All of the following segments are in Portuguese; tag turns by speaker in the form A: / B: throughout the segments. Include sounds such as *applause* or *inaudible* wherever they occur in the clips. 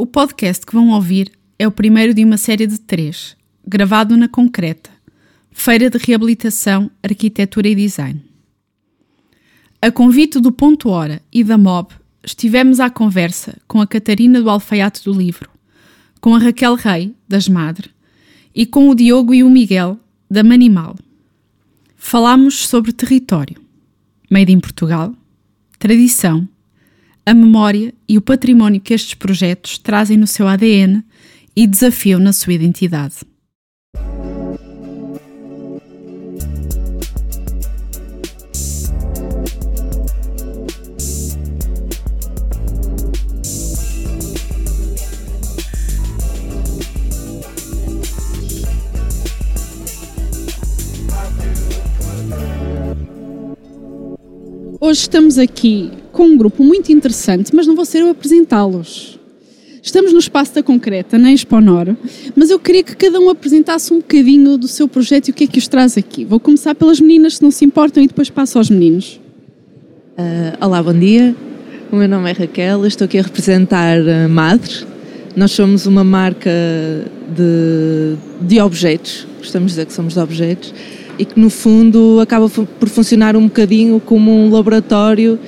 A: O podcast que vão ouvir é o primeiro de uma série de três, gravado na Concreta, Feira de Reabilitação, Arquitetura e Design. A convite do Ponto Hora e da MOB, estivemos à conversa com a Catarina do Alfaiate do Livro, com a Raquel Rei, das Madre, e com o Diogo e o Miguel, da Manimal. Falámos sobre território, made in Portugal, tradição, a memória e o património que estes projetos trazem no seu ADN e desafiam na sua identidade. Hoje estamos aqui com um grupo muito interessante, mas não vou ser eu a apresentá-los. Estamos no espaço da Concreta, na Exponor, mas eu queria que cada um apresentasse um bocadinho do seu projeto e o que é que os traz aqui. Vou começar pelas meninas, se não se importam, e depois passo aos meninos.
B: Uh, olá, bom dia. O meu nome é Raquel, estou aqui a representar a Madre. Nós somos uma marca de, de objetos, gostamos de dizer que somos de objetos, e que no fundo acaba por funcionar um bocadinho como um laboratório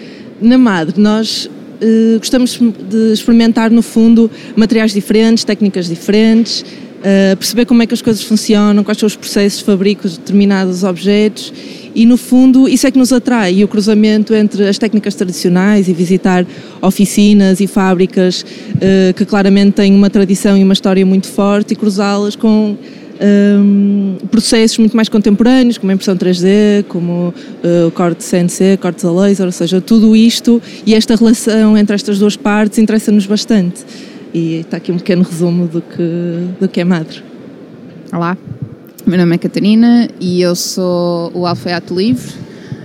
B: na Madre, nós uh, gostamos de experimentar, no fundo, materiais diferentes, técnicas diferentes, uh, perceber como é que as coisas funcionam, quais são os processos de fabrico de determinados objetos e, no fundo, isso é que nos atrai. E o cruzamento entre as técnicas tradicionais e visitar oficinas e fábricas uh, que claramente têm uma tradição e uma história muito forte e cruzá-las com um, processos muito mais contemporâneos, como a impressão 3D, como uh, o corte CNC, cortes a laser, ou seja, tudo isto e esta relação entre estas duas partes interessa-nos bastante. E está aqui um pequeno resumo do que, do que é Madre.
C: Olá, meu nome é Catarina e eu sou o Alfaiate Livre.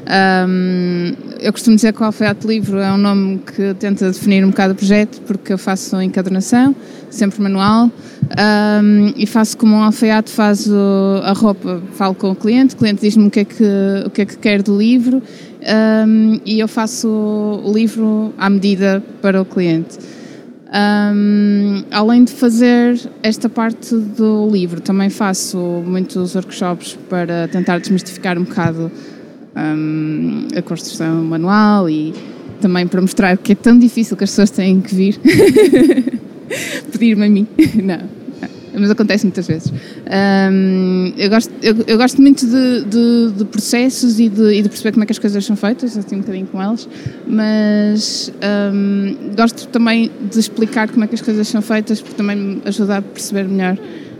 C: Um, eu costumo dizer que o Alfaiate Livre é um nome que tenta definir um bocado o projeto, porque eu faço encadernação, sempre manual, um, e faço como um alfaiate faz o, a roupa. Falo com o cliente, o cliente diz-me o, que é que, o que é que quer do livro, um, e eu faço o livro à medida para o cliente. Um, além de fazer esta parte do livro, também faço muitos workshops para tentar desmistificar um bocado um, a construção manual e também para mostrar que é tão difícil que as pessoas têm que vir *laughs* pedir-me a mim. *laughs* Não. Mas acontece muitas vezes. Um, eu, gosto, eu, eu, gosto muito de, de, de processos e de, e de, perceber como é que as coisas são feitas, assim um bocadinho com elas, mas um, gosto também de explicar como é que as coisas são feitas, porque também me ajuda a perceber melhor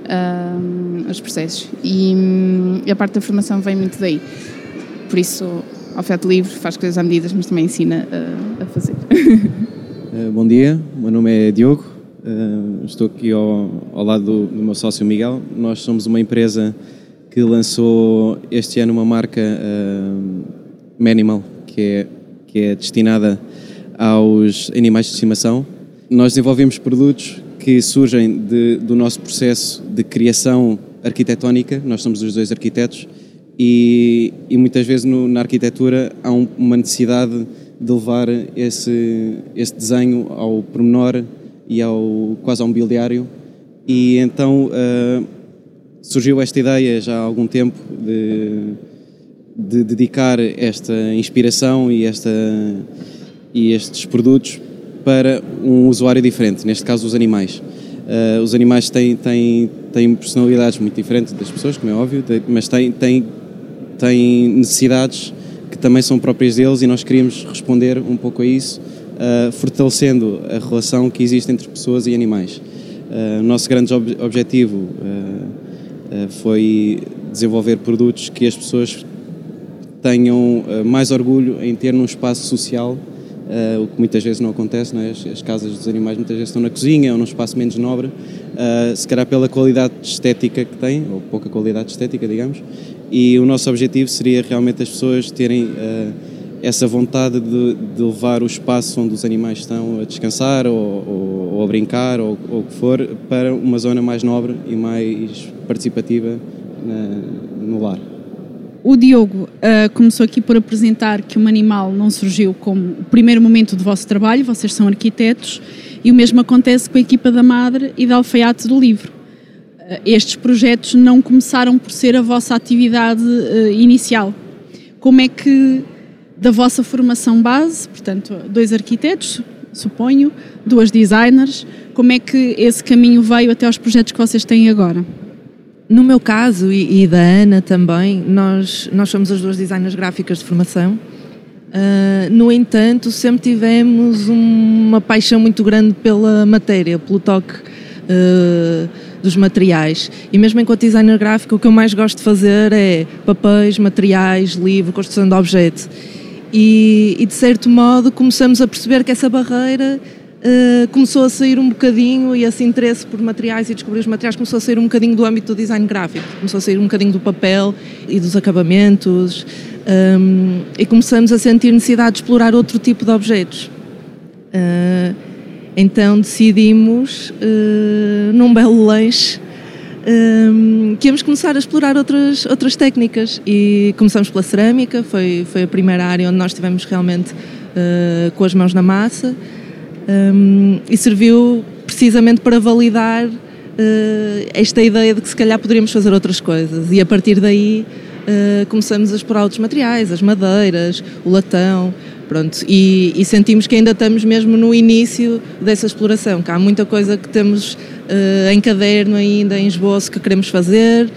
C: um, os processos. E, e a parte da formação vem muito daí. Por isso, oferta livre, faz coisas à medida, mas também ensina a, a fazer.
D: Uh, *laughs* bom dia, o meu nome é Diogo, uh, estou aqui ao, ao lado do, do, meu sócio Miguel. Nós somos uma empresa que lançou este ano uma marca uh, Manimal, que é, que é destinada aos animais de estimação. Nós desenvolvemos produtos que surgem de, do nosso processo de criação arquitetónica, nós somos os dois arquitetos, e, e muitas vezes no, na arquitetura há um, uma necessidade de levar esse, esse desenho ao pormenor e ao quase ao mobiliário e então uh, surgiu esta ideia já há algum tempo de, de dedicar esta inspiração e, esta, e estes produtos para um usuário diferente, neste caso os animais. Uh, os animais têm, têm, têm personalidades muito diferentes das pessoas, como é óbvio, mas têm, têm têm necessidades que também são próprias deles e nós queríamos responder um pouco a isso, uh, fortalecendo a relação que existe entre pessoas e animais. Uh, o nosso grande ob objetivo uh, foi desenvolver produtos que as pessoas tenham mais orgulho em ter num espaço social, o que muitas vezes não acontece, não é? as, as, casas dos animais muitas vezes estão na cozinha ou num espaço menos nobre, se calhar pela qualidade estética que têm, ou pouca qualidade estética, digamos, e o nosso objetivo seria realmente as pessoas terem uh, essa vontade de, de, levar o espaço onde os animais estão a descansar ou, ou, ou a brincar ou, ou, o que for para uma zona mais nobre e mais participativa na, no lar.
A: O Diogo uh, começou aqui por apresentar que o animal não surgiu como o primeiro momento do vosso trabalho, vocês são arquitetos, E o mesmo acontece com a equipa da Madre e da Alfaiate do Livro. Uh, estes projetos não começaram por ser a vossa atividade uh, inicial. Como é que, da vossa formação base, portanto, dois arquitetos, suponho, duas designers, como é que esse caminho veio até aos projetos que vocês têm agora?
B: No meu caso e, e da Ana também, nós, nós somos as duas designers gráficas de formação. Uh, no entanto, sempre tivemos uma paixão muito grande pela matéria, pelo toque uh, dos materiais. E mesmo enquanto designer gráfico, o que eu mais gosto de fazer é papéis, materiais, livro, construção de objeto. E, e de certo modo começamos a perceber que essa barreira uh, começou a sair um bocadinho e esse interesse por materiais e descobrir os materiais começou a sair um bocadinho do âmbito do design gráfico, começou a sair um bocadinho do papel e dos acabamentos um, e começamos a sentir necessidade de explorar outro tipo de objetos. Uh, então decidimos, uh, num belo lanche, um, que íamos começar a explorar outras, outras técnicas. E começamos pela cerâmica, foi, foi a primeira área onde nós estivemos realmente uh, com as mãos na massa. Um, e serviu precisamente para validar uh, esta ideia de que se calhar poderíamos fazer outras coisas. E a partir daí uh, começamos a explorar outros materiais, as madeiras, o latão, pronto, e, e, sentimos que ainda estamos mesmo no início dessa exploração, que há muita coisa que temos uh, em caderno ainda, em esboço que queremos fazer,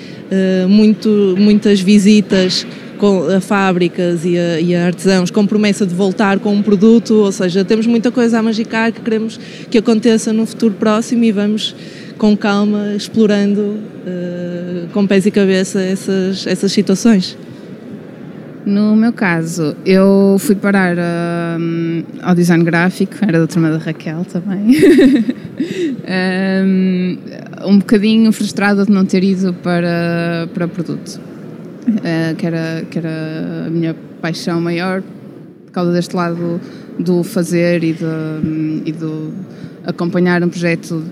B: muito, muitas visitas com, a fábricas e a, e a, artesãos com promessa de voltar com um produto, ou seja, temos muita coisa a magicar que queremos que aconteça no futuro próximo e vamos com calma explorando uh, com pés e cabeça essas, essas situações.
C: No meu caso, eu fui parar uh, ao design gráfico, era da turma da Raquel também. *laughs* um, um bocadinho frustrada de não ter ido para, para produto. Eh, que, era, que era a minha paixão maior, por causa deste lado do fazer e, de, e do acompanhar um projeto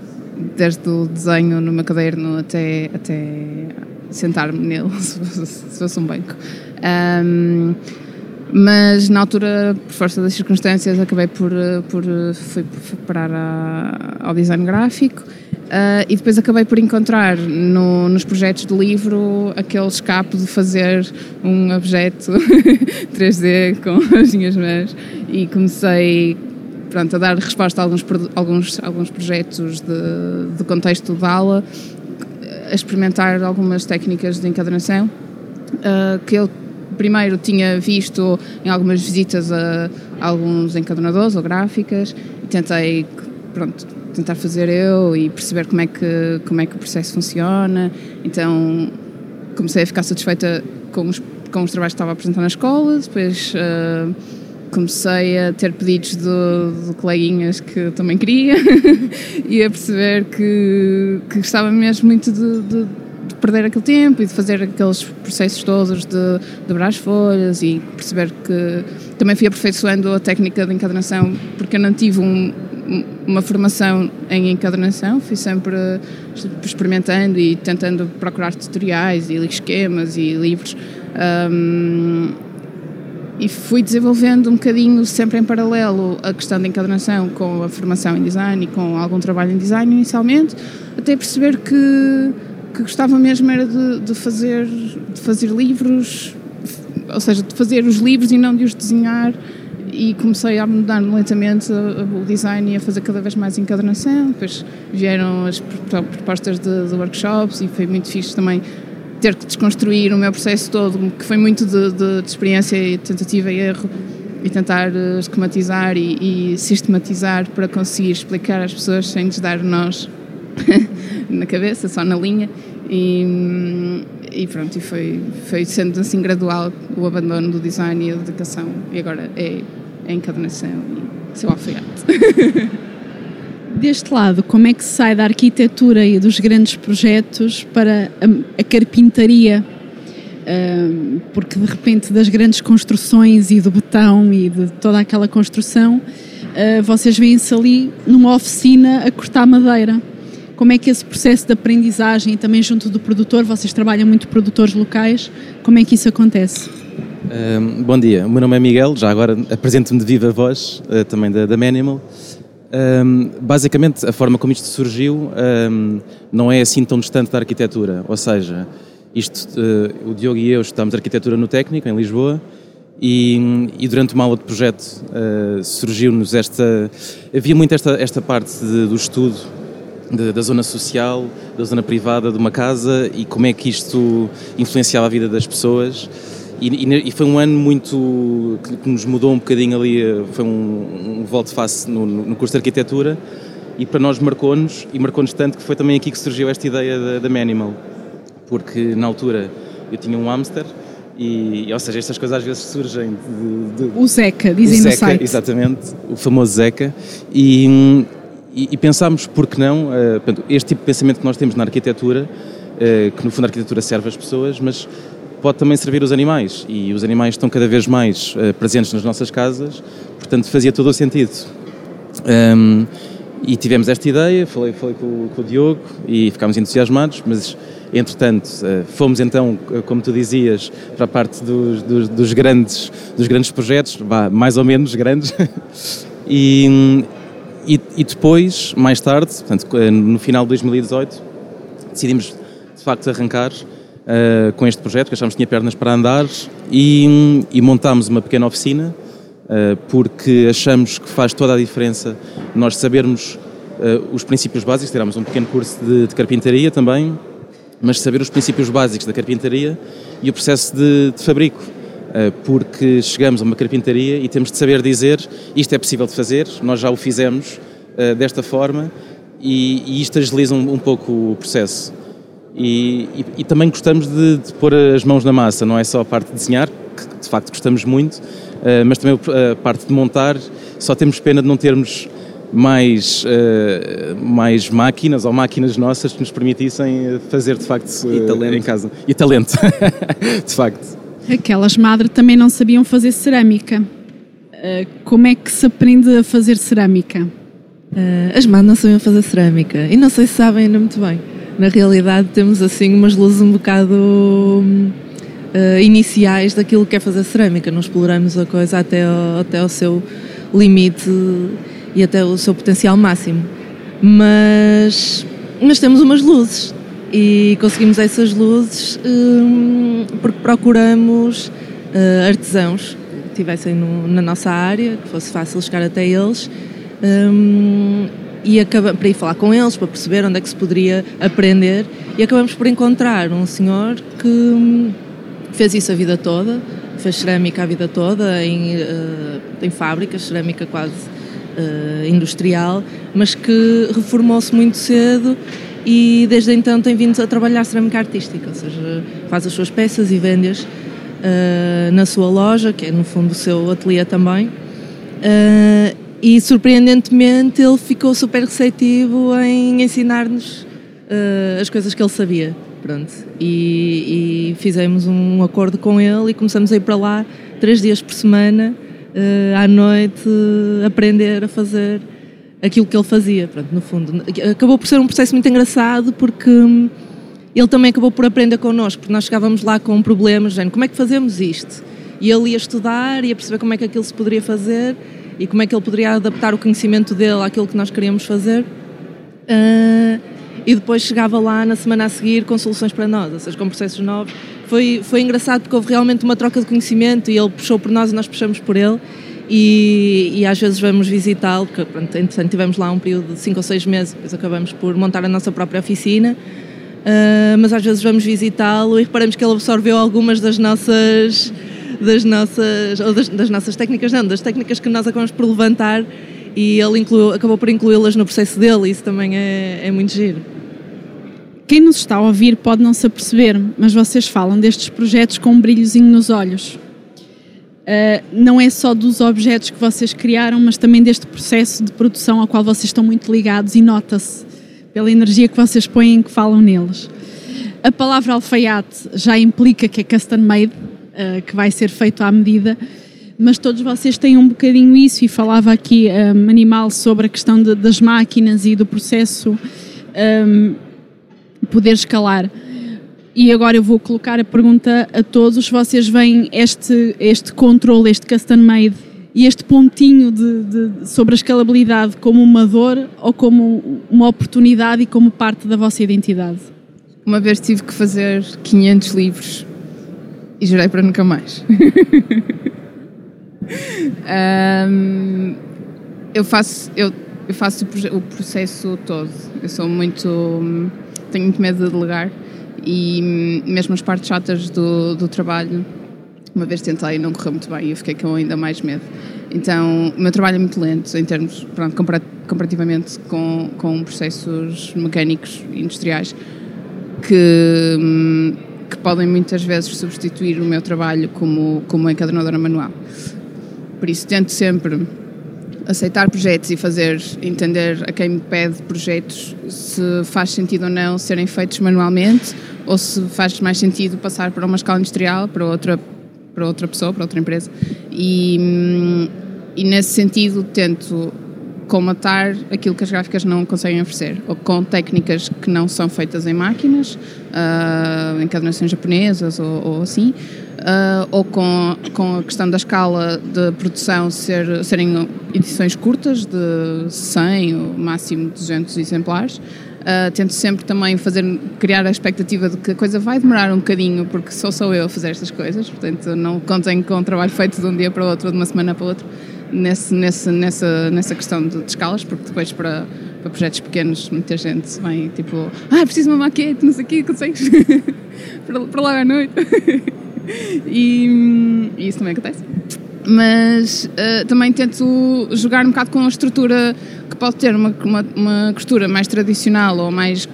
C: desde o desenho no meu caderno até, até sentar-me nele, *laughs* se fosse um banco. Um, mas na altura, por força das circunstâncias, acabei por, por fui, fui parar a, ao design gráfico Uh, e depois acabei por encontrar no, nos projetos do livro aquele escape de fazer um objeto *laughs* 3D com *laughs* as minhas mãos e comecei pronto, a dar resposta a alguns, alguns, alguns projetos de, de contexto de aula, a experimentar algumas técnicas de encadernação uh, que eu primeiro tinha visto em algumas visitas a, alguns encadernadores ou gráficas e tentei pronto, tentar fazer eu e perceber como é que, como é que o processo funciona. Então comecei a ficar satisfeita com os, com os trabalhos que estava a apresentar na escola, depois uh, comecei a ter pedidos de, de coleguinhas que também queria *laughs* e a perceber que, que gostava mesmo muito de, de, de, perder aquele tempo e de fazer aqueles processos todos de dobrar as folhas e perceber que também fui aperfeiçoando a técnica de encadernação porque eu não tive um, uma formação em encadernação, fui sempre experimentando e tentando procurar tutoriais e esquemas e livros. Um, e fui desenvolvendo um bocadinho, sempre em paralelo, a questão da encadernação com a formação em design e com algum trabalho em design inicialmente, até perceber que, que gostava mesmo era de, de, fazer, de fazer livros, ou seja, de fazer os livros e não de os desenhar e comecei a mudar lentamente o design e a fazer cada vez mais encadernação. Depois vieram as propostas de, de, workshops e foi muito fixe também ter que desconstruir o meu processo todo, que foi muito de, de, de experiência e tentativa e erro, e tentar eh, esquematizar e, e, sistematizar para conseguir explicar às pessoas sem lhes dar nós *laughs* na cabeça, só na linha. E, e pronto, e foi, foi sendo assim gradual o abandono do design e a dedicação, e agora é a encadernação e seu alfaiate. *laughs*
A: Deste lado, como é que se sai da arquitetura e dos grandes projetos para a, a carpintaria? Porque de repente das grandes construções e do betão e de toda aquela construção, uh, vocês veem-se ali numa oficina a cortar madeira. Como é que esse processo de aprendizagem também junto do produtor, vocês trabalham muito produtores locais, como é que isso acontece?
E: bom dia, o meu nome é Miguel, já agora apresento-me de viva voz, uh, também da, da Manimal. Um, basicamente, a forma como isto surgiu um, não é assim tão distante da arquitetura. Ou seja, isto, uh, o Diogo e eu estamos arquitetura no técnico, em Lisboa, e, e durante uma aula de projeto uh, surgiu-nos esta. Havia muito esta, esta parte de, do estudo de, da zona social, da zona privada de uma casa e como é que isto influenciava a vida das pessoas. E, e, e, foi um ano muito que, nos mudou um bocadinho ali, eh, foi um, um volte-face no, no, curso de arquitetura e para nós marcou-nos e marcou-nos tanto que foi também aqui que surgiu esta ideia da, da Manimal, porque na altura eu tinha um hamster e, ou seja, estas coisas às vezes surgem de,
A: de o Zeca, dizem
E: o
A: Zeca, no site.
E: exatamente, o famoso Zeca e, e, pensámos, por que não, uh, este tipo de pensamento que nós temos na arquitetura, uh, que no fundo a arquitetura serve as pessoas, mas pode também servir os animais e os animais estão cada vez mais uh, presentes nas nossas casas, portanto fazia todo o sentido. Um, e tivemos esta ideia, falei, falei com, com, o Diogo e ficámos entusiasmados, mas entretanto uh, fomos então, como tu dizias, para a parte dos, dos, dos grandes, dos grandes projetos, mais ou menos grandes, *laughs* e, e, e, depois, mais tarde, portanto, eh, no final de 2018, decidimos de facto arrancar uh, com este projeto, que achámos que tinha pernas para andar e, e montámos uma pequena oficina uh, porque achamos que faz toda a diferença nós sabermos uh, os princípios básicos, tirámos um pequeno curso de, de, carpintaria também, mas saber os princípios básicos da carpintaria e o processo de, de fabrico porque chegamos a uma carpintaria e temos de saber dizer isto é possível de fazer, nós já o fizemos desta forma e, e isto agiliza um, um pouco o processo. E, e, e também gostamos de, de, pôr as mãos na massa, não é só a parte de desenhar, que de facto gostamos muito, uh, mas também a parte de montar. Só temos pena de não termos mais, uh, mais máquinas ou máquinas nossas que nos permitissem fazer de facto uh, em casa. E talento, *laughs* de facto.
A: Aquelas madres também não sabiam fazer cerâmica. como é que se aprende a fazer cerâmica?
B: as madres não sabiam fazer cerâmica e não sei se sabem ainda muito bem na realidade temos assim umas luzes um bocado uh, iniciais daquilo que é fazer cerâmica. Não exploramos a coisa até ao, até ao seu limite e até o seu potencial máximo. Mas, mas temos umas luzes e conseguimos essas luzes um, porque procuramos uh, artesãos que estivessem no, na nossa área, que fosse fácil chegar até eles. Um, e acaba, para ir falar com eles, para perceber onde é que se poderia aprender. E acabamos por encontrar um senhor que hum, fez isso a vida toda, fez cerâmica a vida toda, em, uh, em fábricas, cerâmica quase uh, industrial, mas que reformou-se muito cedo e desde então tem vindo a trabalhar cerâmica artística, ou seja, faz as suas peças e vende-as uh, na sua loja, que é no fundo o seu ateliê também. E surpreendentemente ele ficou super receptivo em ensinar-nos uh, as coisas que ele sabia. Pronto. E, e, fizemos um acordo com ele e começamos a ir para lá três dias por semana, uh, à noite, uh, aprender a fazer aquilo que ele fazia. Pronto, no fundo. Acabou por ser um processo muito engraçado porque hum, ele também acabou por aprender connosco, porque nós chegávamos lá com problemas, gente, como é que fazemos isto? E ele ia estudar, ia perceber como é que aquilo se poderia fazer e como é que ele poderia adaptar o conhecimento dele àquilo que nós queríamos fazer. Uh, e depois chegava lá na semana a seguir com soluções para nós, ou seja, com processos novos. Foi, foi engraçado porque houve realmente uma troca de conhecimento e ele puxou por nós e nós puxamos por ele. E, e às vezes vamos visitá-lo, porque pronto, entretanto tivemos lá um período de 5 ou 6 meses, depois acabamos por montar a nossa própria oficina. Uh, mas às vezes vamos visitá-lo e reparamos que ele absorveu algumas das nossas das nossas, ou das, das, nossas técnicas, não, das técnicas que nós acabamos por levantar e ele incluiu, acabou por incluí-las no processo dele e isso também é, é muito giro.
A: Quem nos está a ouvir pode não se aperceber, mas vocês falam destes projetos com um brilhozinho nos olhos. Uh, não é só dos objetos que vocês criaram, mas também deste processo de produção ao qual vocês estão muito ligados e nota-se pela energia que vocês põem que falam neles. A palavra alfaiate já implica que é custom made, uh, que vai ser feito à medida, mas todos vocês têm um bocadinho isso, e falava aqui um, ehm, Animal sobre a questão de, das máquinas e do processo um, ehm, poder escalar. E agora eu vou colocar a pergunta a todos: vocês veem este, este controle, este custom made, e este pontinho de, de, sobre a escalabilidade como uma dor ou como uma oportunidade e como parte da vossa identidade?
C: Uma vez tive que fazer 500 livros e jurei para nunca mais. *laughs* um, eu faço, eu, eu faço o processo todo. Eu sou muito. tenho muito medo de delegar e mesmo as partes chatas do, do trabalho uma vez tentei e não correu muito bem e eu fiquei com ainda mais medo. Então, o meu trabalho é muito lento em termos, pronto, comparativamente com, com processos mecânicos industriais que, que podem muitas vezes substituir o meu trabalho como, como encadenadora manual. Por isso, tento sempre aceitar projetos e fazer entender a quem me pede projetos se faz sentido ou não serem feitos manualmente ou se faz mais sentido passar para uma escala industrial, para outra para outra pessoa, para outra empresa. E, e nesse sentido tento comatar aquilo que as gráficas não conseguem oferecer, ou com técnicas que não são feitas em máquinas, uh, encadernações japonesas ou, ou assim, uh, ou com, com a questão da escala de produção ser, serem edições curtas, de 100 ou máximo 200 exemplares, Uh, tento sempre também fazer, criar a expectativa de que a coisa vai demorar um bocadinho, porque só sou eu a fazer estas coisas, portanto não contem com um trabalho feito de um dia para o outro ou de uma semana para o outro nesse, nesse, nessa, nessa questão de, de escalas, porque depois para, para projetos pequenos muita gente vem tipo, ah, preciso de uma maquete, não sei o quê, consegues? *laughs* para, para logo à noite. *laughs* e, e, isso também acontece. Mas uh, também tento jogar um bocado com a estrutura que pode ter uma, uma, uma costura mais tradicional ou mais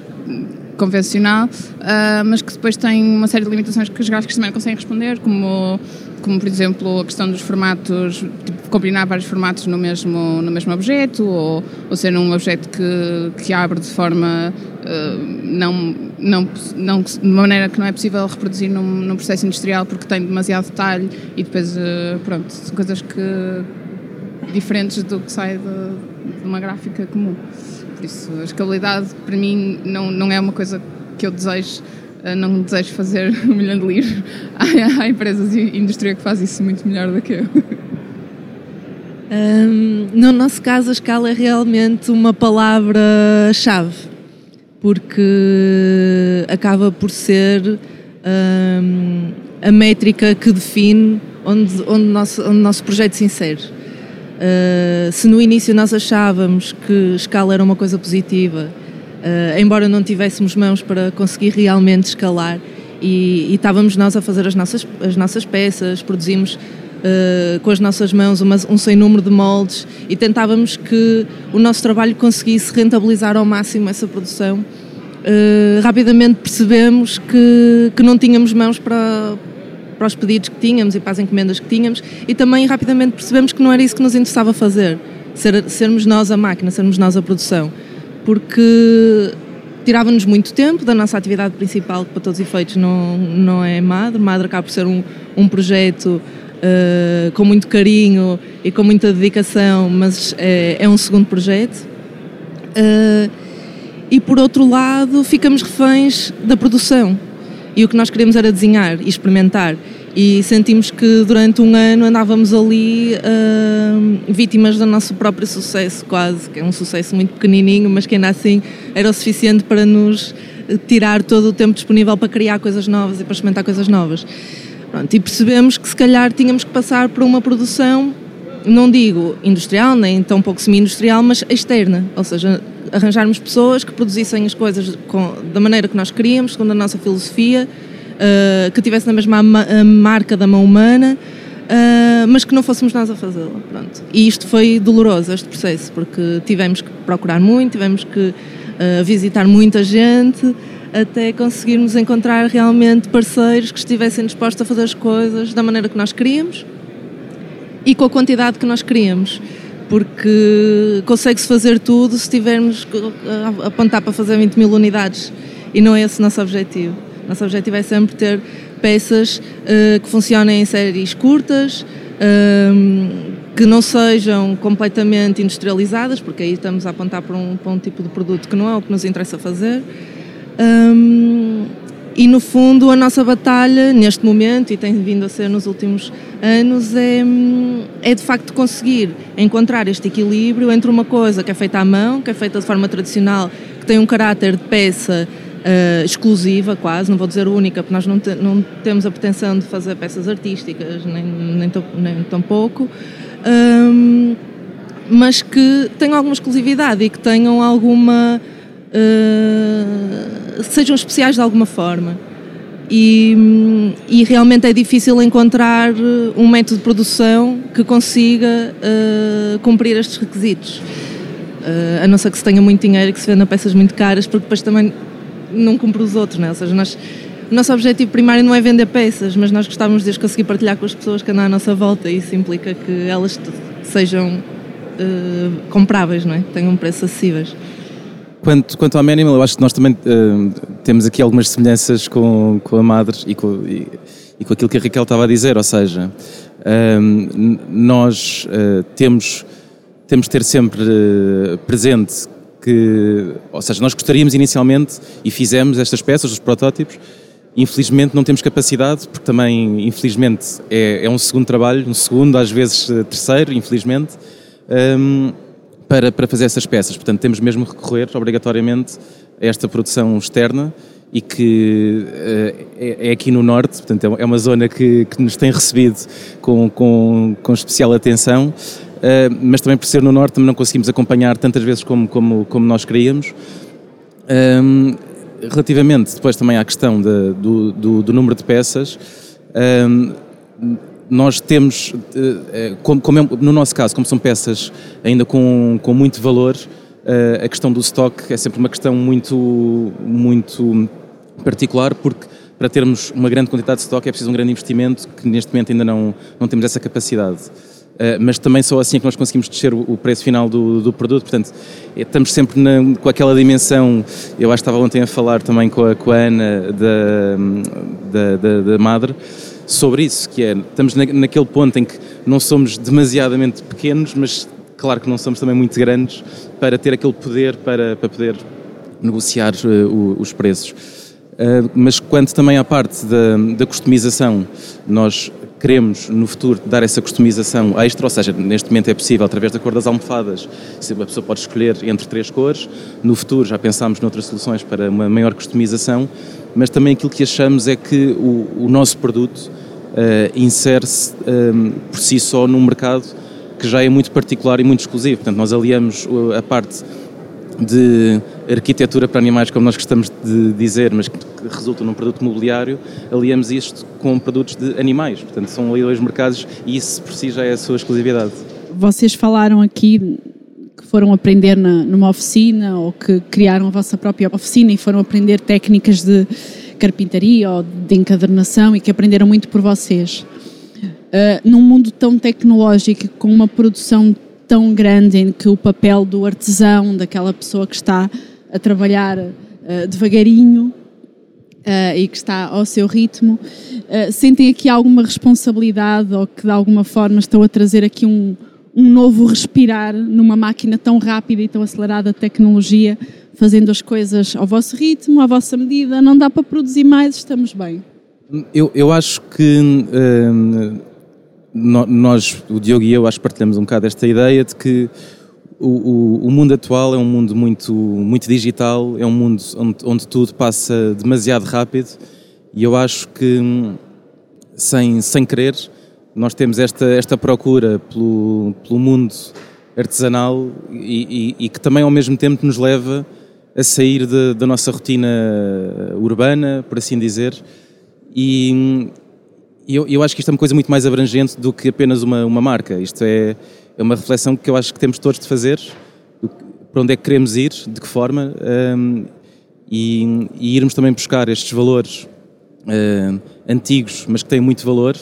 C: convencional, uh, mas que depois tem uma série de limitações que os gráficos também não conseguem responder, como, como por exemplo a questão dos formatos, tipo, combinar vários formatos no mesmo, no mesmo objeto, ou, ou ser um objeto que, que abre de forma uh, não, não, não, de maneira que não é possível reproduzir num, num processo industrial porque tem demasiado detalhe e depois, uh, pronto, são coisas que diferentes do que sai de de uma gráfica comum. Por isso, a escalabilidade para mim não, não é uma coisa que eu desejo, eh, não desejo fazer *laughs* um milhão de livros. *laughs* Há, há empresas e indústria que fazem isso muito melhor do que eu.
B: Um, no nosso caso, a escala é realmente uma palavra-chave, porque acaba por ser um, a métrica que define onde, onde, nosso, onde nosso projeto se insere. Uh, se no início nós achávamos que escala era uma coisa positiva, uh, embora não tivéssemos mãos para conseguir realmente escalar, e, e estávamos nós a fazer as nossas, as nossas peças, produzimos uh, com as nossas mãos uma, um sem número de moldes e tentávamos que o nosso trabalho conseguisse rentabilizar ao máximo essa produção. rapidamente percebemos que, que não tínhamos mãos para, para os pedidos que tínhamos e para as encomendas que tínhamos e também rapidamente percebemos que não era isso que nos interessava fazer, ser, sermos nós a máquina, sermos nós a produção, porque tirava-nos muito tempo da nossa atividade principal, que para todos os efeitos não, não é Madre. Madre acaba por ser um, um projeto uh, com muito carinho e com muita dedicação, mas é, é um segundo projeto. Uh, e por outro lado, ficamos reféns da produção e o que nós queríamos era desenhar e experimentar. E sentimos que durante um ano andávamos ali uh, vítimas do nosso próprio sucesso, quase, que é um sucesso muito pequenininho, mas que ainda assim era o suficiente para nos tirar todo o tempo disponível para criar coisas novas e para experimentar coisas novas. Pronto, e percebemos que se calhar tínhamos que passar por uma produção, não digo industrial, nem tão pouco semi-industrial, mas externa, ou seja, arranjarmos pessoas que produzissem as coisas com, da maneira que nós queríamos, segundo a nossa filosofia, uh, que tivessem a mesma marca da mão humana, uh, mas que não fôssemos nós a fazê-la. E isto foi doloroso, este processo, porque tivemos que procurar muito, tivemos que uh, visitar muita gente até conseguirmos encontrar realmente parceiros que estivessem dispostos a fazer as coisas da maneira que nós queríamos e com a quantidade que nós queríamos porque consegue-se fazer tudo se tivermos a apontar para fazer 20 mil unidades e não é esse o nosso objetivo. Nosso objetivo é sempre ter peças uh, que funcionem em séries curtas, uh, que não sejam completamente industrializadas, porque aí estamos a apontar para um, para um tipo de produto que não é o que nos interessa fazer. Um, e no fundo a nossa batalha neste momento e tem vindo a ser nos últimos anos é, é de facto conseguir encontrar este equilíbrio entre uma coisa que é feita à mão, que é feita de forma tradicional, que tem um caráter de peça uh, exclusiva quase, não vou dizer única, porque nós não, te, não temos a pretensão de fazer peças artísticas, nem, nem, tão, nem tão pouco, um, mas que tenham alguma exclusividade e que tenham alguma uh, sejam especiais de alguma forma. E, e, realmente é difícil encontrar eh, um método de produção que consiga uh, cumprir estes requisitos. Uh, a não ser que se tenha muito dinheiro e que se venda peças muito caras, porque depois também não cumpre os outros, né? ou seja, nós, o nosso objetivo primário não é vender peças, mas nós gostávamos de as conseguir partilhar com as pessoas que andam à nossa volta e isso implica que elas sejam uh, compráveis, não é? tenham preços acessíveis.
E: Quanto, quanto ao Manimal, eu acho que nós também uh, temos aqui algumas semelhanças com, com a Madre e com, e, e com aquilo que a Raquel estava a dizer, ou seja, uh, nós uh, temos, temos de ter sempre presente que, ou seja, nós gostaríamos inicialmente e fizemos estas peças, os protótipos, infelizmente não temos capacidade, porque também, infelizmente, é, é um segundo trabalho, um segundo, às vezes terceiro, infelizmente. Um, para, para fazer essas peças. Portanto, temos mesmo que recorrer obrigatoriamente a esta produção externa e que uh, é, é, aqui no Norte, portanto, é uma zona que, que nos tem recebido com, com, com especial atenção. Uh, mas também por ser no Norte não conseguimos acompanhar tantas vezes como, como, como nós queríamos. Um, ehm, relativamente depois também à questão de, do, do, do, número de peças, um, ehm, nós temos, eh, eh, como, como é, no nosso caso, como são peças ainda com, com muito valor, eh, a questão do stock é sempre uma questão muito, muito particular, porque para termos uma grande quantidade de stock é preciso um grande investimento que neste momento ainda não, não temos essa capacidade. mas também só assim é que nós conseguimos descer o, preço final do, do produto, portanto estamos sempre na, com aquela dimensão, eu acho que estava ontem a falar também com a, com a Ana da, da, da, da Madre, sobre isso, que é, estamos na, naquele ponto em que não somos demasiadamente pequenos, mas claro que não somos também muito grandes para ter aquele poder para, para poder negociar uh, os preços. Uh, mas quanto também à parte da, da customização, nós queremos no futuro dar essa customização extra, ou seja, neste momento é possível através da cor das almofadas, se a pessoa pode escolher entre três cores, no futuro já pensámos noutras soluções para uma maior customização, mas também aquilo que achamos é que o, o nosso produto uh, insere-se ehm, por si só num mercado que já é muito particular e muito exclusivo. Portanto, nós aliamos a parte de arquitetura para animais, como nós gostamos de dizer, mas que resulta num produto mobiliário, aliamos isto com produtos de animais. Portanto, são ali dois mercados e isso por si já é a sua exclusividade.
A: Vocês falaram aqui que foram aprender na, numa oficina ou que criaram a vossa própria oficina e foram aprender técnicas de carpintaria ou de encadernação e que aprenderam muito por vocês. Uh, num mundo tão tecnológico, com uma produção tão grande em que o papel do artesão, daquela pessoa que está a trabalhar uh, devagarinho uh, e que está ao seu ritmo, uh, sentem aqui alguma responsabilidade ou que de alguma forma estão a trazer aqui um, um novo respirar numa máquina tão rápida e tão acelerada de tecnologia, fazendo as coisas ao vosso ritmo, à vossa medida, não dá para produzir mais, estamos bem.
E: Eu, eu acho que hum, nós, o Diogo e eu, acho que partilhamos um bocado esta ideia de que o, o, o, mundo atual é um mundo muito, muito digital, é um mundo onde, onde tudo passa demasiado rápido e eu acho que, hum, sem, sem querer, nós temos esta, esta procura pelo, pelo mundo artesanal e, e, e, que também ao mesmo tempo nos leva a sair de, da nossa rotina urbana, por assim dizer, e, e eu, eu, acho que isto é uma coisa muito mais abrangente do que apenas uma, uma marca. Isto é, é uma reflexão que eu acho que temos todos de fazer, para onde é que queremos ir, de que forma, um, e, e, irmos também buscar estes valores uh, antigos, mas que têm muito valor,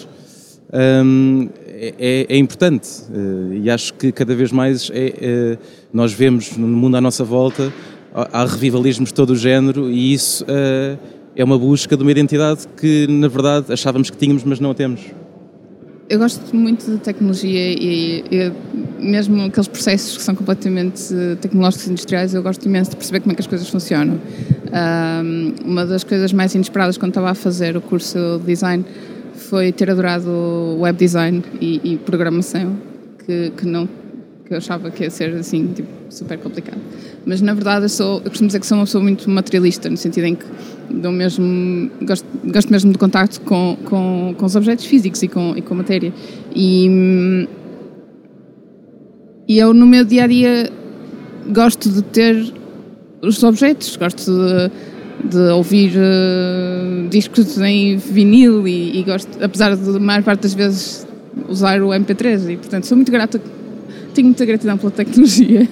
E: um, é, é, importante. Uh, e acho que cada vez mais é, uh, nós vemos no mundo à nossa volta, há revivalismos de todo o género, e isso é uma busca de uma identidade que, na verdade, achávamos que tínhamos, mas não a temos.
C: Eu gosto muito de tecnologia e, e, mesmo aqueles processos que são completamente tecnológicos e industriais, eu gosto imenso de perceber como é que as coisas funcionam. Um, uma das coisas mais inesperadas quando estava a fazer o curso de design foi ter adorado web design e, e programação, que, que, não que eu achava que ia ser assim tipo, super complicado. Mas na verdade eu, sou, eu costumo dizer que sou uma pessoa muito materialista, no sentido em que dou mesmo, gosto, gosto mesmo de contacto com, com, com os objetos físicos e com, e com a matéria. E, e eu no meu dia a dia gosto de ter os objetos, gosto de, de ouvir uh, discos em vinil e, e, gosto, apesar de a maior parte das vezes usar o MP3 e portanto sou muito grata, tenho muita gratidão pela tecnologia,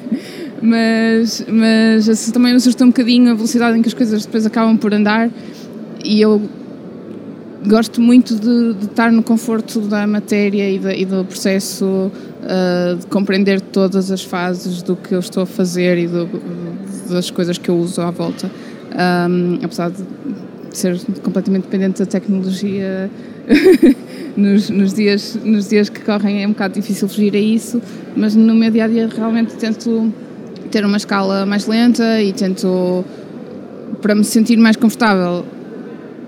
C: mas, mas assim, também me assusta um bocadinho a velocidade em que as coisas depois acabam por andar e eu gosto muito de, de estar no conforto da matéria e, de, e do processo uh, de compreender todas as fases do que eu estou a fazer e do, das coisas que eu uso à volta. Um, apesar de ser completamente dependente da tecnologia *laughs* nos, nos, dias, nos dias que correm é um bocado difícil fugir a isso, mas no meu dia a dia realmente tento ter uma escala mais lenta e tento, para me sentir mais confortável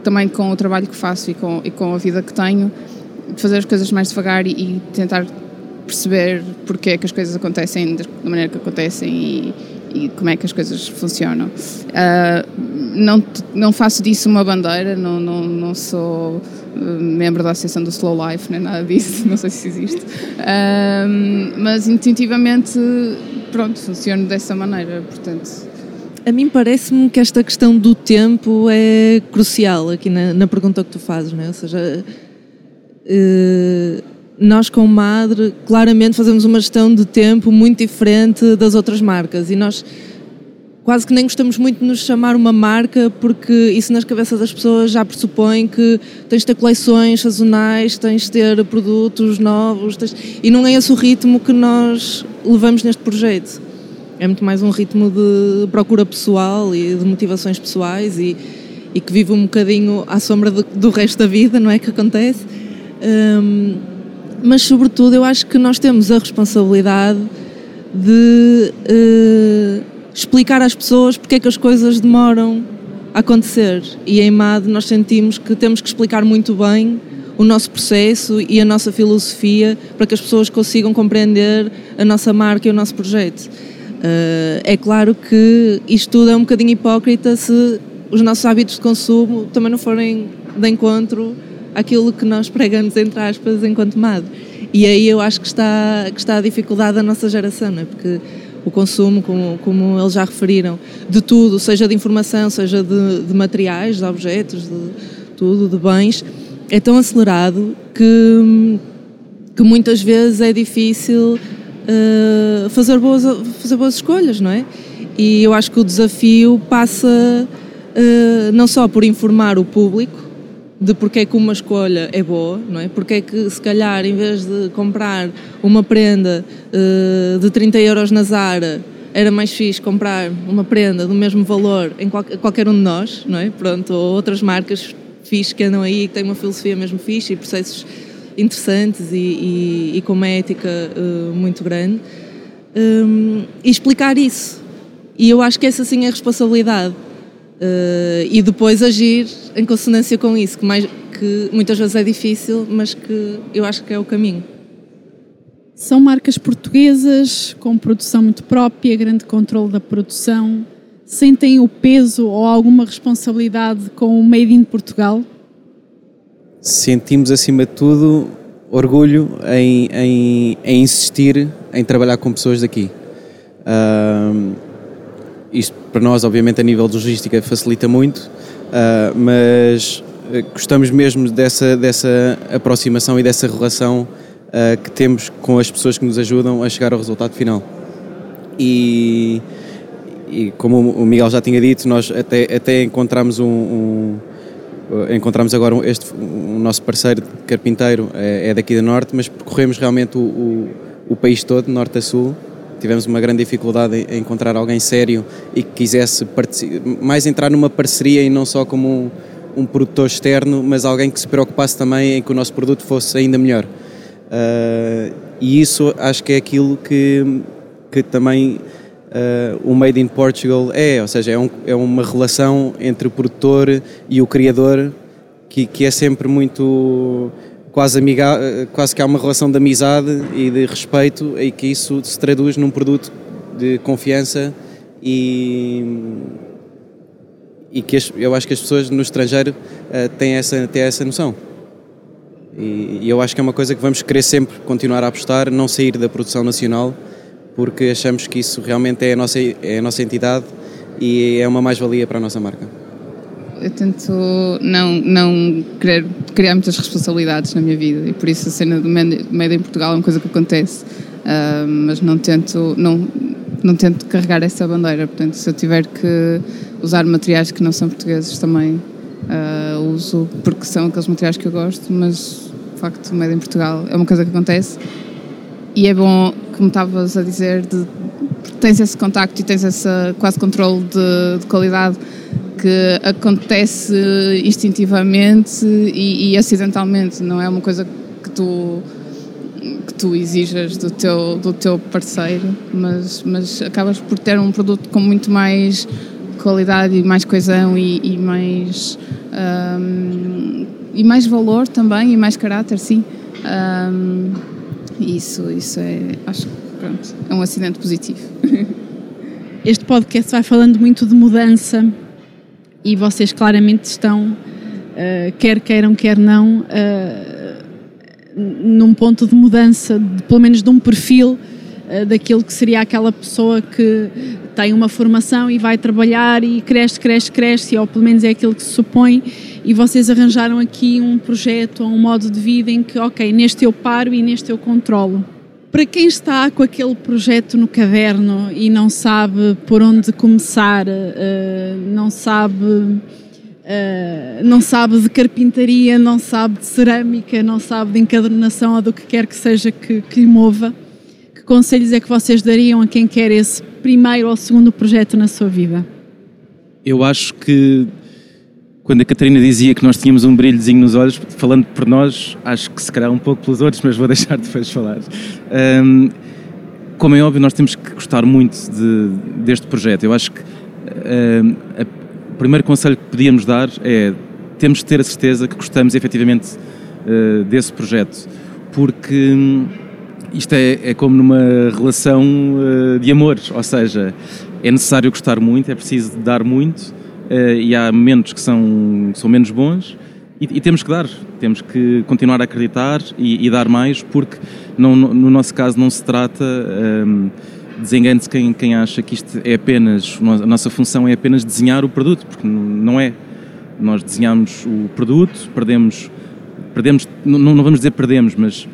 C: também com o trabalho que faço e com, e com a vida que tenho, fazer as coisas mais devagar e, e tentar perceber porque é que as coisas acontecem da maneira que acontecem e, e como é que as coisas funcionam. Uh, não, não faço disso uma bandeira, não, não, não sou uh, membro da Associação do Slow Life, nem nada disso, *laughs* não sei se existe, uh, mas intuitivamente, pronto, funciono dessa maneira, portanto
B: a mim parece-me que esta questão do tempo é crucial aqui na, na pergunta que tu fazes, não é? Ou seja, uh, nós com Madre claramente fazemos uma gestão de tempo muito diferente das outras marcas e nós quase que nem gostamos muito de nos chamar uma marca porque isso nas cabeças das pessoas já pressupõe que tens de ter coleções sazonais, tens de ter produtos novos tens... e não é esse o ritmo que nós levamos neste projeto é muito mais um ritmo de procura pessoal e de motivações pessoais e, e que vive um bocadinho à sombra do, do resto da vida, não é que acontece? Um, mas, sobretudo, eu acho que nós temos a responsabilidade de uh, explicar às pessoas porque é que as coisas demoram a acontecer. E em MAD nós sentimos que temos que explicar muito bem o nosso processo e a nossa filosofia para que as pessoas consigam compreender a nossa marca e o nosso projeto. Uh, é claro que isto tudo é um bocadinho hipócrita se os nossos hábitos de consumo também não forem de encontro àquilo que nós pregamos, entre aspas, enquanto MAD. E aí eu acho que está, que está a dificuldade da nossa geração, é? porque o consumo, como, como eles já referiram, de tudo, seja de informação, seja de, de materiais, de objetos, de tudo, de bens, é tão acelerado que, que muitas vezes é difícil uh, fazer, boas, fazer boas escolhas, não é? E eu acho que o desafio passa uh, não só por informar o público de porque é que uma escolha é boa, não é? Porque é que se calhar em vez de comprar uma prenda uh, de 30 euros na Zara era mais fixe comprar uma prenda do mesmo valor em qual, qualquer um de nós, não é? Pronto, ou outras marcas fixe que andam aí que têm uma filosofia mesmo fixe e processos interessantes e, e, e com uma ética uh, muito grande um, e explicar isso. E eu acho que essa sim é a responsabilidade. Uh, e depois agir em consonância com isso, que, mais, que muitas vezes é difícil, mas que eu acho que é o caminho.
A: São marcas portuguesas com produção muito própria, grande controle da produção. Sentem o peso ou alguma responsabilidade com o Made in Portugal?
D: sentimos acima de tudo orgulho em, em, em insistir em trabalhar com pessoas daqui. Uh, isto para nós, obviamente, a nível de logística facilita muito, uh, mas eh, gostamos mesmo dessa, dessa aproximação e dessa relação uh, que temos com as pessoas que nos ajudam a chegar ao resultado final. E, e como o Miguel já tinha dito, nós até, até encontramos um, um encontramos agora este, o nosso parceiro carpinteiro é, é, daqui do norte, mas percorremos realmente o, o, o, país todo, norte a sul. Tivemos uma grande dificuldade em encontrar alguém sério e que quisesse mais entrar numa parceria e não só como um, um, produtor externo, mas alguém que se preocupasse também em que o nosso produto fosse ainda melhor. Uh, e isso acho que é aquilo que, que também uh, o Made in Portugal é, ou seja, é, um, é uma relação entre o produtor e o criador que, que é sempre muito quase amiga, quase que há uma relação de amizade e de respeito e que isso se traduz num produto de confiança e e que eu acho que as pessoas no estrangeiro uh, têm, essa, têm essa noção. E, e, eu acho que é uma coisa que vamos querer sempre continuar a apostar, não sair da produção nacional, porque achamos que isso realmente é a nossa, é a nossa entidade e é uma mais-valia para a nossa marca.
C: Eu tento não, não querer criar muitas responsabilidades na minha vida. E por isso a cena do Made em Portugal é uma coisa que acontece, uh, mas não tento, não, não tento carregar essa bandeira. Portanto, se eu tiver que usar materiais que não são portugueses também uh, uso, porque são aqueles materiais que eu gosto, mas de facto, o Made em Portugal é uma coisa que acontece. E é bom, como estavas a dizer, de, tens esse contacto e tens esse quase controle de, de qualidade que acontece instintivamente e, e, acidentalmente, não é uma coisa que tu que tu exijas do teu do teu parceiro, mas mas acabas por ter um produto com muito mais qualidade e mais coesão e, e mais um, e mais valor também e mais caráter, sim. Um, isso, isso é, acho que pronto, é um acidente positivo. *laughs*
A: Este podcast vai falando muito de mudança e vocês claramente estão, uh, quer queiram, quer não, uh, num ponto de mudança, de, pelo menos de um perfil uh, daquilo que seria aquela pessoa que tem uma formação e vai trabalhar e cresce, cresce, cresce, ou pelo menos é aquilo que se supõe, e vocês arranjaram aqui um projeto ou um modo de vida em que, ok, neste eu paro e neste eu controlo. Para quem está com aquele projeto no caderno e não sabe por onde começar, uh, não sabe. Uh, não sabe de carpintaria, não sabe de cerâmica, não sabe de encadernação ou do que quer que seja que, que lhe mova, que conselhos é que vocês dariam a quem quer esse primeiro ou segundo projeto na sua vida?
E: Eu acho que quando a Catarina dizia que nós tínhamos um brilhozinho nos olhos, falando por nós, acho que se calhar um pouco pelos outros, mas vou *laughs* deixar depois falar. Um, como é óbvio, nós temos que gostar muito de, deste projeto. Eu acho que um, a, o primeiro conselho que podíamos dar é temos de ter a certeza que gostamos efetivamente uh, desse projeto, porque um, isto é, é, como numa relação uh, de amor, ou seja, é necessário gostar muito, é preciso dar muito e há momentos que são, são menos bons e, e, temos que dar, temos que continuar a acreditar e, e dar mais porque não, no, no, nosso caso não se trata, um, ehm, desengane-se quem, quem acha que isto é apenas, a nossa função é apenas desenhar o produto, porque não é. Nós desenhamos o produto, perdemos, perdemos não, não vamos dizer perdemos, mas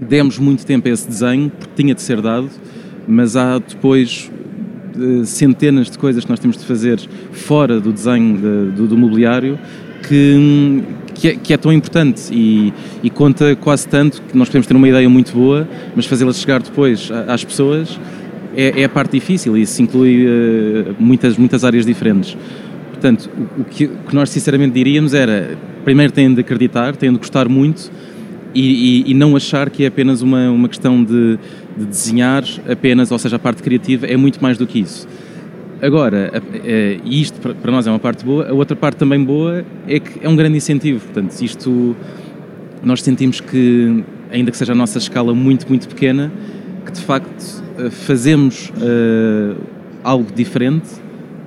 E: demos muito tempo a esse desenho, porque tinha de ser dado, mas há depois centenas de coisas que nós temos de fazer fora do desenho de, do, do, mobiliário que, que é, que, é, tão importante e, e, conta quase tanto que nós podemos ter uma ideia muito boa, mas fazê-la chegar depois às pessoas é, é, a parte difícil e isso inclui uh, muitas, muitas áreas diferentes. Portanto, o, o, que, o, que, nós sinceramente diríamos era, primeiro têm de acreditar, têm de gostar muito e, e, e não achar que é apenas uma, uma questão de, de desenhar apenas, ou seja, a parte criativa é muito mais do que isso. Agora, e isto para nós é uma parte boa, a outra parte também boa é que é um grande incentivo. Portanto, isto nós sentimos que, ainda que seja a nossa escala muito, muito pequena, que de facto eh, fazemos uh, algo diferente,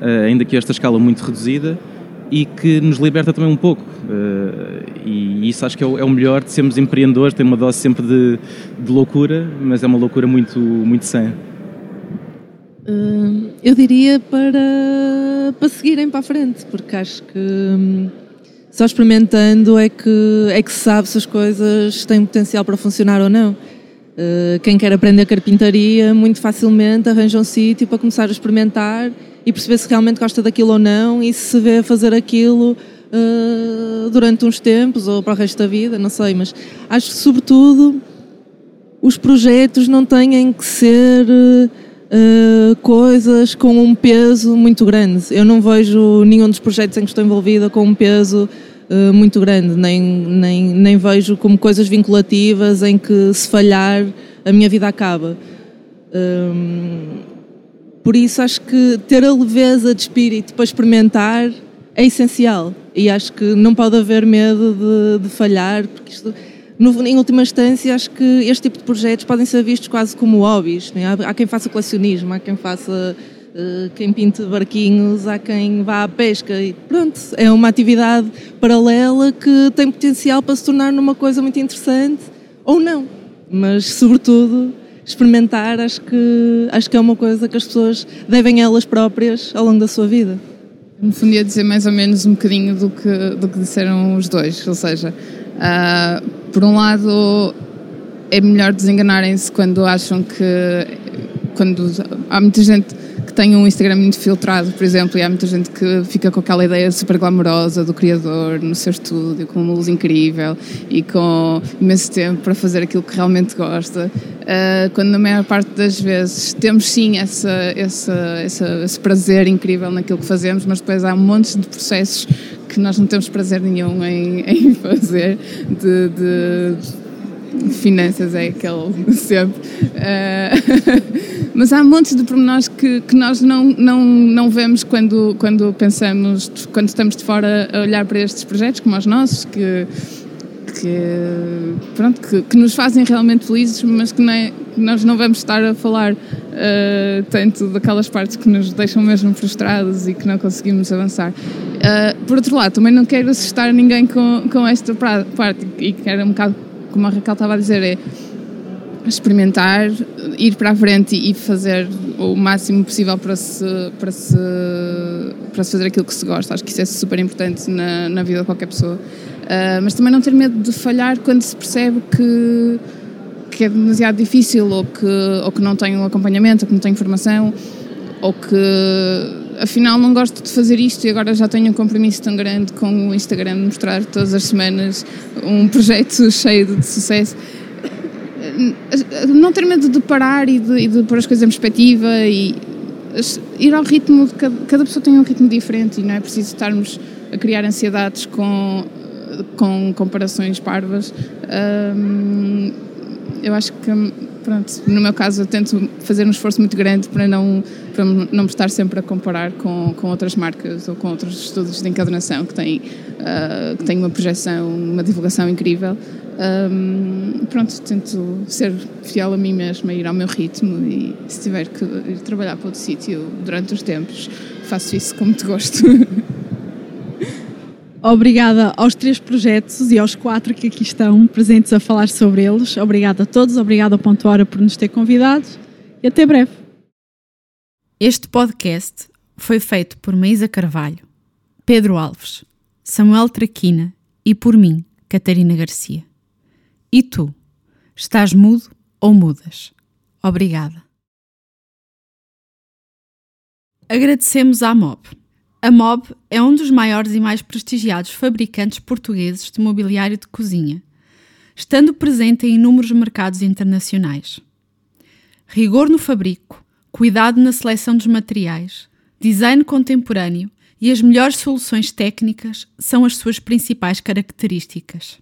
E: uh, ainda que esta escala muito reduzida, e que nos liberta também um pouco. Uh, e isso acho que é o, é melhor de sermos empreendedores, tem uma dose sempre de, de loucura, mas é uma loucura muito, muito sã.
B: Uh, eu diria para, para seguirem para a frente, porque acho que hum, só experimentando é que, é que se sabe se as coisas têm potencial para funcionar ou não. Uh, quem quer aprender carpintaria, muito facilmente arranja um sítio para começar a experimentar e perceber se realmente gosta daquilo ou não e se vê fazer aquilo uh, durante uns tempos ou para o resto da vida, não sei, mas acho que sobretudo os projetos não têm que ser uh, coisas com um peso muito grande. Eu não vejo nenhum dos projetos em que estou envolvida com um peso uh, muito grande, nem, nem, nem vejo como coisas vinculativas em que se falhar a minha vida acaba. Um, Por isso acho que ter a leveza de espírito para experimentar é essencial e acho que não pode haver medo de, de falhar, porque isto, no, em última instância, acho que este tipo de projetos podem ser vistos quase como hobbies. Né? Há, há, quem faça colecionismo, há quem faça. Uh, quem pinte barquinhos, há quem vá à pesca e pronto, é uma atividade paralela que tem potencial para se tornar numa coisa muito interessante ou não, mas sobretudo experimentar acho que, acho que é uma coisa que as pessoas devem elas próprias ao longo da sua vida.
C: No fundo ia dizer mais ou menos um bocadinho do que, do que disseram os dois, ou seja, uh, por um lado é melhor desenganarem-se quando acham que quando há muita gente que tem um Instagram muito filtrado, por exemplo, e há muita gente que fica com aquela ideia super glamourosa do criador no seu estúdio, com uma luz incrível e com imenso tempo para fazer aquilo que realmente gosta. Uh, quando na maior parte das vezes temos sim essa, essa, essa, esse prazer incrível naquilo que fazemos, mas depois há um monte de processos que nós não temos prazer nenhum em, *laughs* em fazer, de, de finanças é aquele *laughs* sempre. Uh, *laughs* mas há montes de pormenores que, que nós não, não, não vemos quando, quando pensamos, quando estamos de fora a olhar para estes projetos como os nossos, que, que, pronto, que, que nos fazem realmente felizes, mas que, nós não vamos estar a falar uh, tanto daquelas partes que nos deixam mesmo frustrados e que não conseguimos avançar. Uh, por outro lado, também não quero assustar ninguém com, com esta parte e quero um bocado como a Raquel estava a dizer, é experimentar, ir para a frente e fazer o máximo possível para se, para se, para se fazer aquilo que se gosta. Acho que isso é super importante na, na vida de qualquer pessoa. Uh, mas também não ter medo de falhar quando se percebe que, que é demasiado difícil ou que, ou que não tem um acompanhamento, ou que não tem informação, ou que afinal não gosto de fazer isto e agora já tenho um compromisso tão grande com o Instagram de mostrar todas as semanas um projeto *laughs* cheio de sucesso. Não ter medo de parar e de, e de pôr as coisas em perspectiva e ir ao ritmo de cada, cada pessoa tem um ritmo diferente e não é preciso estarmos a criar ansiedades com, com comparações parvas. Um, eu acho que pronto, no meu caso eu tento fazer um esforço muito grande para não, para não me estar sempre a comparar com, com outras marcas ou com outros estudos de encadernação que têm, uh, que têm uma projeção, uma divulgação incrível. Um, pronto, tento ser fiel a mim mesma, ir ao meu ritmo e se tiver que ir trabalhar para outro sítio durante os tempos, faço isso com muito gosto. *laughs*
A: Obrigada aos três projetos e aos quatro que aqui estão presentes a falar sobre eles. Obrigada a todos, obrigada ao Ponto Hora por nos ter convidado e até breve. Este podcast foi feito por Maísa Carvalho, Pedro Alves, Samuel Traquina e por mim, Catarina Garcia. E tu? Estás mudo ou mudas? Obrigada. Agradecemos à MOB a MOB é um dos maiores e mais prestigiados fabricantes portugueses de mobiliário de cozinha, estando presente em inúmeros mercados internacionais. Rigor no fabrico, cuidado na seleção dos materiais, design contemporâneo e as melhores soluções técnicas são as suas principais características.